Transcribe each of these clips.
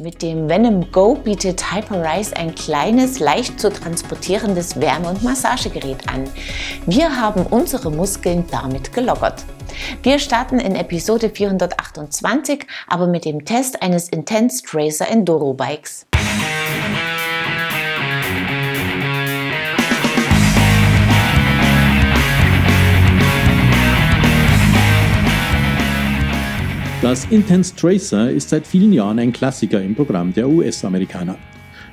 Mit dem Venom Go bietet Hyperrise ein kleines, leicht zu transportierendes Wärme- und Massagegerät an. Wir haben unsere Muskeln damit gelockert. Wir starten in Episode 428, aber mit dem Test eines Intense Tracer Enduro Bikes. Das Intense Tracer ist seit vielen Jahren ein Klassiker im Programm der US-Amerikaner.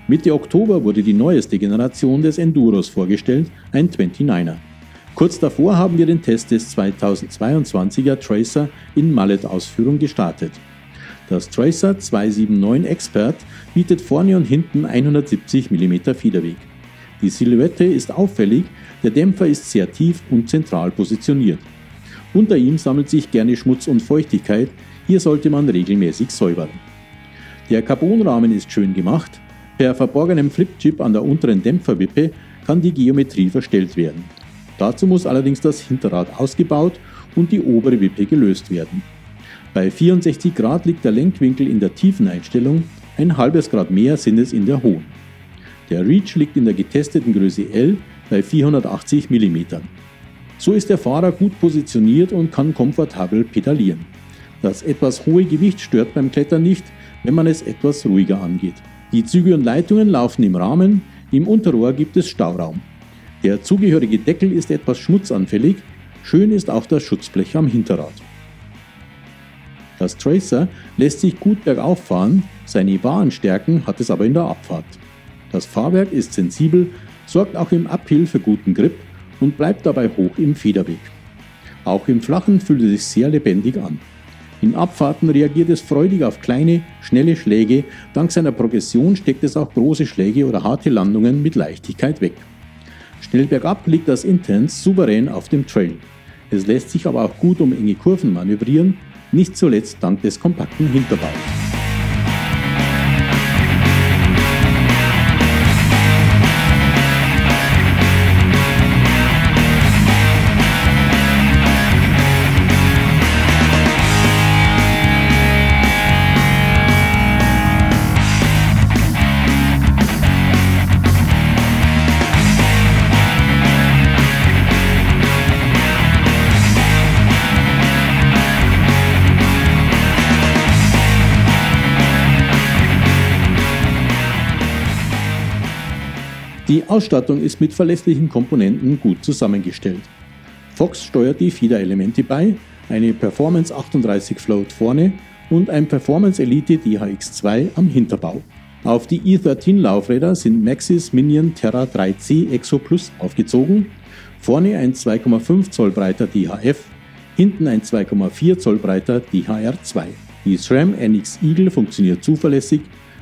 Mitte Oktober wurde die neueste Generation des Enduros vorgestellt, ein 29er. Kurz davor haben wir den Test des 2022er Tracer in Mallet-Ausführung gestartet. Das Tracer 279 Expert bietet vorne und hinten 170 mm Federweg. Die Silhouette ist auffällig, der Dämpfer ist sehr tief und zentral positioniert. Unter ihm sammelt sich gerne Schmutz und Feuchtigkeit, hier sollte man regelmäßig säubern. Der Carbonrahmen ist schön gemacht. Per verborgenem Flipchip an der unteren Dämpferwippe kann die Geometrie verstellt werden. Dazu muss allerdings das Hinterrad ausgebaut und die obere Wippe gelöst werden. Bei 64 Grad liegt der Lenkwinkel in der tiefen Einstellung, ein halbes Grad mehr sind es in der hohen. Der Reach liegt in der getesteten Größe L bei 480 mm. So ist der Fahrer gut positioniert und kann komfortabel pedalieren. Das etwas hohe Gewicht stört beim Klettern nicht, wenn man es etwas ruhiger angeht. Die Züge und Leitungen laufen im Rahmen, im Unterrohr gibt es Stauraum. Der zugehörige Deckel ist etwas schmutzanfällig, schön ist auch das Schutzblech am Hinterrad. Das Tracer lässt sich gut bergauf fahren, seine wahren Stärken hat es aber in der Abfahrt. Das Fahrwerk ist sensibel, sorgt auch im Uphill für guten Grip und bleibt dabei hoch im Federweg. Auch im Flachen fühlt es sich sehr lebendig an. In Abfahrten reagiert es freudig auf kleine, schnelle Schläge, dank seiner Progression steckt es auch große Schläge oder harte Landungen mit Leichtigkeit weg. Schnell bergab liegt das Intense souverän auf dem Trail. Es lässt sich aber auch gut um enge Kurven manövrieren, nicht zuletzt dank des kompakten Hinterbaus. Die Ausstattung ist mit verlässlichen Komponenten gut zusammengestellt. Fox steuert die Fiederelemente bei, eine Performance 38 Float vorne und ein Performance Elite DHX2 am Hinterbau. Auf die E13 Laufräder sind Maxis Minion Terra 3C Exo Plus aufgezogen, vorne ein 2,5 Zoll breiter DHF, hinten ein 2,4 Zoll breiter DHR2. Die SRAM NX Eagle funktioniert zuverlässig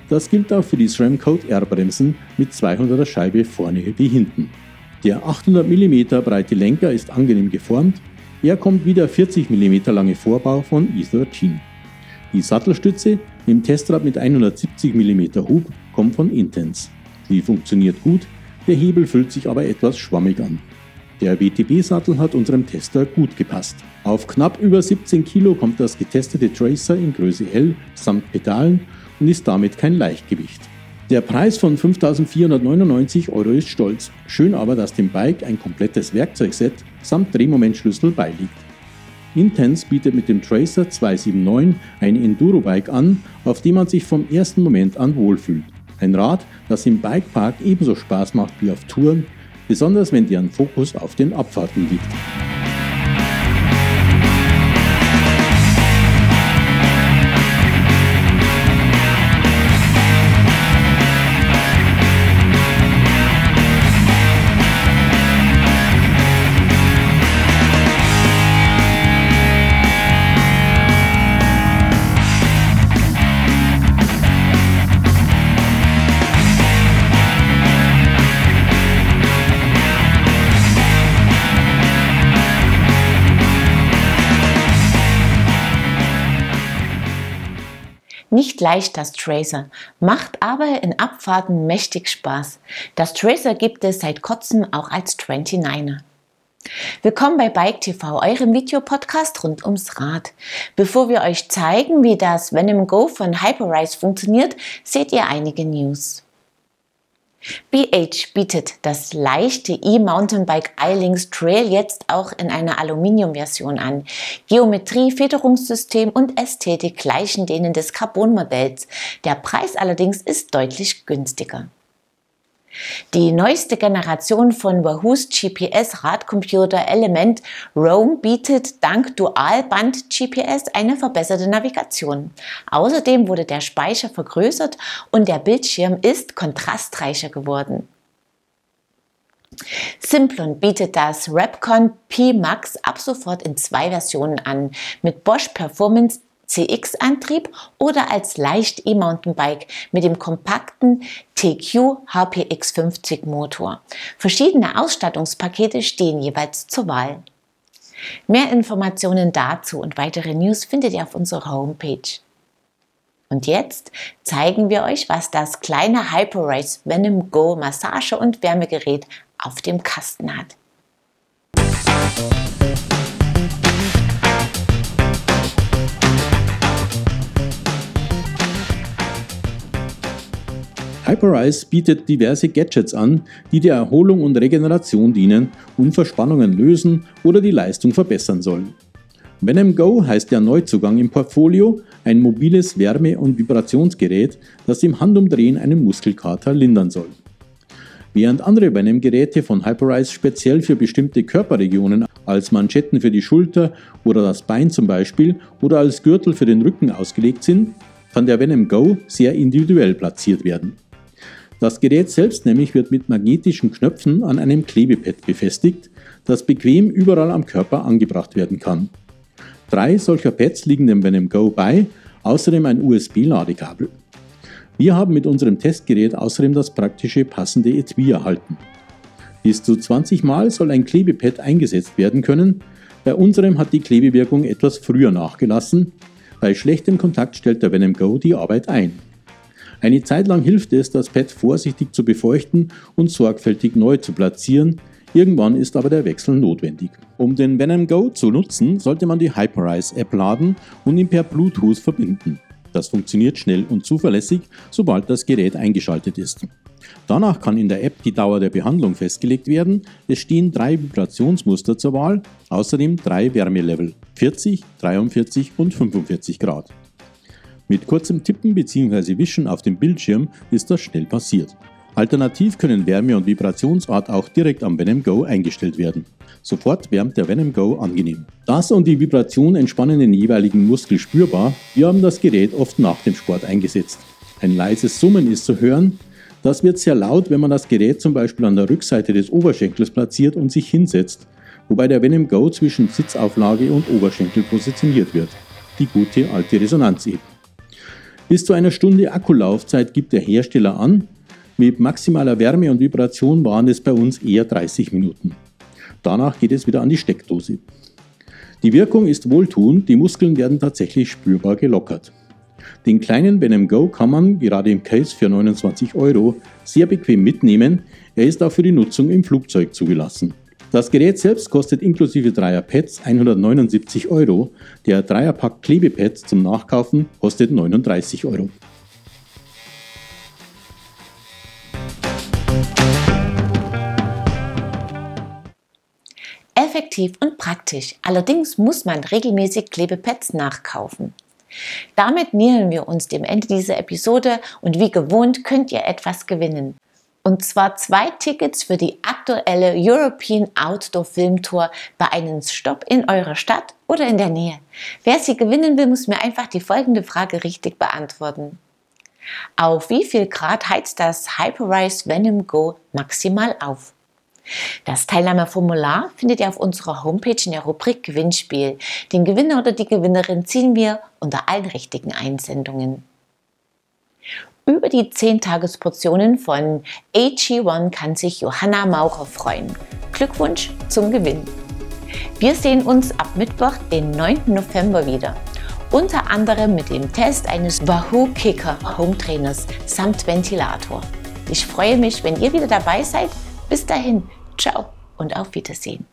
das gilt auch für die SRAM Code R-Bremsen mit 200er Scheibe vorne wie hinten. Der 800 mm breite Lenker ist angenehm geformt, er kommt wie der 40 mm lange Vorbau von E13. Die Sattelstütze im Testrad mit 170 mm Hub kommt von Intense. Sie funktioniert gut, der Hebel fühlt sich aber etwas schwammig an. Der WTB-Sattel hat unserem Tester gut gepasst. Auf knapp über 17 Kilo kommt das getestete Tracer in Größe L samt Pedalen und ist damit kein Leichtgewicht. Der Preis von 5.499 Euro ist stolz, schön aber, dass dem Bike ein komplettes Werkzeugset samt Drehmomentschlüssel beiliegt. Intense bietet mit dem Tracer 279 ein Enduro-Bike an, auf dem man sich vom ersten Moment an wohlfühlt. Ein Rad, das im Bikepark ebenso Spaß macht wie auf Touren, besonders wenn deren Fokus auf den Abfahrten liegt. Nicht leicht das Tracer, macht aber in Abfahrten mächtig Spaß. Das Tracer gibt es seit kurzem auch als 29er. Willkommen bei Bike TV, eurem Videopodcast rund ums Rad. Bevor wir euch zeigen, wie das Venom Go von Hyperrise funktioniert, seht ihr einige News. BH bietet das leichte E-Mountainbike iLinks Trail jetzt auch in einer Aluminiumversion an. Geometrie, Federungssystem und Ästhetik gleichen denen des Carbon-Modells. Der Preis allerdings ist deutlich günstiger. Die neueste Generation von Wahoos GPS-Radcomputer Element Roam bietet dank Dualband-GPS eine verbesserte Navigation. Außerdem wurde der Speicher vergrößert und der Bildschirm ist kontrastreicher geworden. Simplon bietet das Repcon P Max ab sofort in zwei Versionen an, mit Bosch Performance CX-Antrieb oder als leicht E-Mountainbike mit dem kompakten TQ HPX50 Motor. Verschiedene Ausstattungspakete stehen jeweils zur Wahl. Mehr Informationen dazu und weitere News findet ihr auf unserer Homepage. Und jetzt zeigen wir euch, was das kleine Hyperrace Venom Go Massage- und Wärmegerät auf dem Kasten hat. Hyperice bietet diverse Gadgets an, die der Erholung und Regeneration dienen und Verspannungen lösen oder die Leistung verbessern sollen. Venom Go heißt der Neuzugang im Portfolio, ein mobiles Wärme- und Vibrationsgerät, das im Handumdrehen einen Muskelkater lindern soll. Während andere Venom-Geräte von Hyperice speziell für bestimmte Körperregionen als Manschetten für die Schulter oder das Bein zum Beispiel oder als Gürtel für den Rücken ausgelegt sind, kann der Venom Go sehr individuell platziert werden. Das Gerät selbst nämlich wird mit magnetischen Knöpfen an einem Klebepad befestigt, das bequem überall am Körper angebracht werden kann. Drei solcher Pads liegen dem Venom Go bei, außerdem ein USB-Ladekabel. Wir haben mit unserem Testgerät außerdem das praktische passende Etui erhalten. Bis zu 20 Mal soll ein Klebepad eingesetzt werden können. Bei unserem hat die Klebewirkung etwas früher nachgelassen. Bei schlechtem Kontakt stellt der Venom Go die Arbeit ein. Eine Zeit lang hilft es, das Pad vorsichtig zu befeuchten und sorgfältig neu zu platzieren. Irgendwann ist aber der Wechsel notwendig. Um den Venom Go zu nutzen, sollte man die Hyperice App laden und ihn per Bluetooth verbinden. Das funktioniert schnell und zuverlässig, sobald das Gerät eingeschaltet ist. Danach kann in der App die Dauer der Behandlung festgelegt werden. Es stehen drei Vibrationsmuster zur Wahl, außerdem drei Wärmelevel 40, 43 und 45 Grad. Mit kurzem Tippen bzw. Wischen auf dem Bildschirm ist das schnell passiert. Alternativ können Wärme- und Vibrationsart auch direkt am Venom Go eingestellt werden. Sofort wärmt der Venom Go angenehm. Das und die Vibration entspannen den jeweiligen Muskel spürbar. Wir haben das Gerät oft nach dem Sport eingesetzt. Ein leises Summen ist zu hören. Das wird sehr laut, wenn man das Gerät zum Beispiel an der Rückseite des Oberschenkels platziert und sich hinsetzt, wobei der Venom Go zwischen Sitzauflage und Oberschenkel positioniert wird. Die gute alte Resonanz eben. Bis zu einer Stunde Akkulaufzeit gibt der Hersteller an. Mit maximaler Wärme und Vibration waren es bei uns eher 30 Minuten. Danach geht es wieder an die Steckdose. Die Wirkung ist wohltuend, die Muskeln werden tatsächlich spürbar gelockert. Den kleinen Venom Go kann man, gerade im Case für 29 Euro, sehr bequem mitnehmen. Er ist auch für die Nutzung im Flugzeug zugelassen. Das Gerät selbst kostet inklusive Dreierpads 179 Euro. Der Dreierpack Klebepads zum Nachkaufen kostet 39 Euro. Effektiv und praktisch. Allerdings muss man regelmäßig Klebepads nachkaufen. Damit nähern wir uns dem Ende dieser Episode und wie gewohnt könnt ihr etwas gewinnen. Und zwar zwei Tickets für die aktuelle European Outdoor Film Tour bei einem Stopp in eurer Stadt oder in der Nähe. Wer sie gewinnen will, muss mir einfach die folgende Frage richtig beantworten. Auf wie viel Grad heizt das Hyperice Venom Go maximal auf? Das Teilnahmeformular findet ihr auf unserer Homepage in der Rubrik Gewinnspiel. Den Gewinner oder die Gewinnerin ziehen wir unter allen richtigen Einsendungen. Über die 10 Tagesportionen von AG1 kann sich Johanna Maurer freuen. Glückwunsch zum Gewinn! Wir sehen uns ab Mittwoch, den 9. November wieder. Unter anderem mit dem Test eines Wahoo Kicker Home Trainers samt Ventilator. Ich freue mich, wenn ihr wieder dabei seid. Bis dahin, ciao und auf Wiedersehen.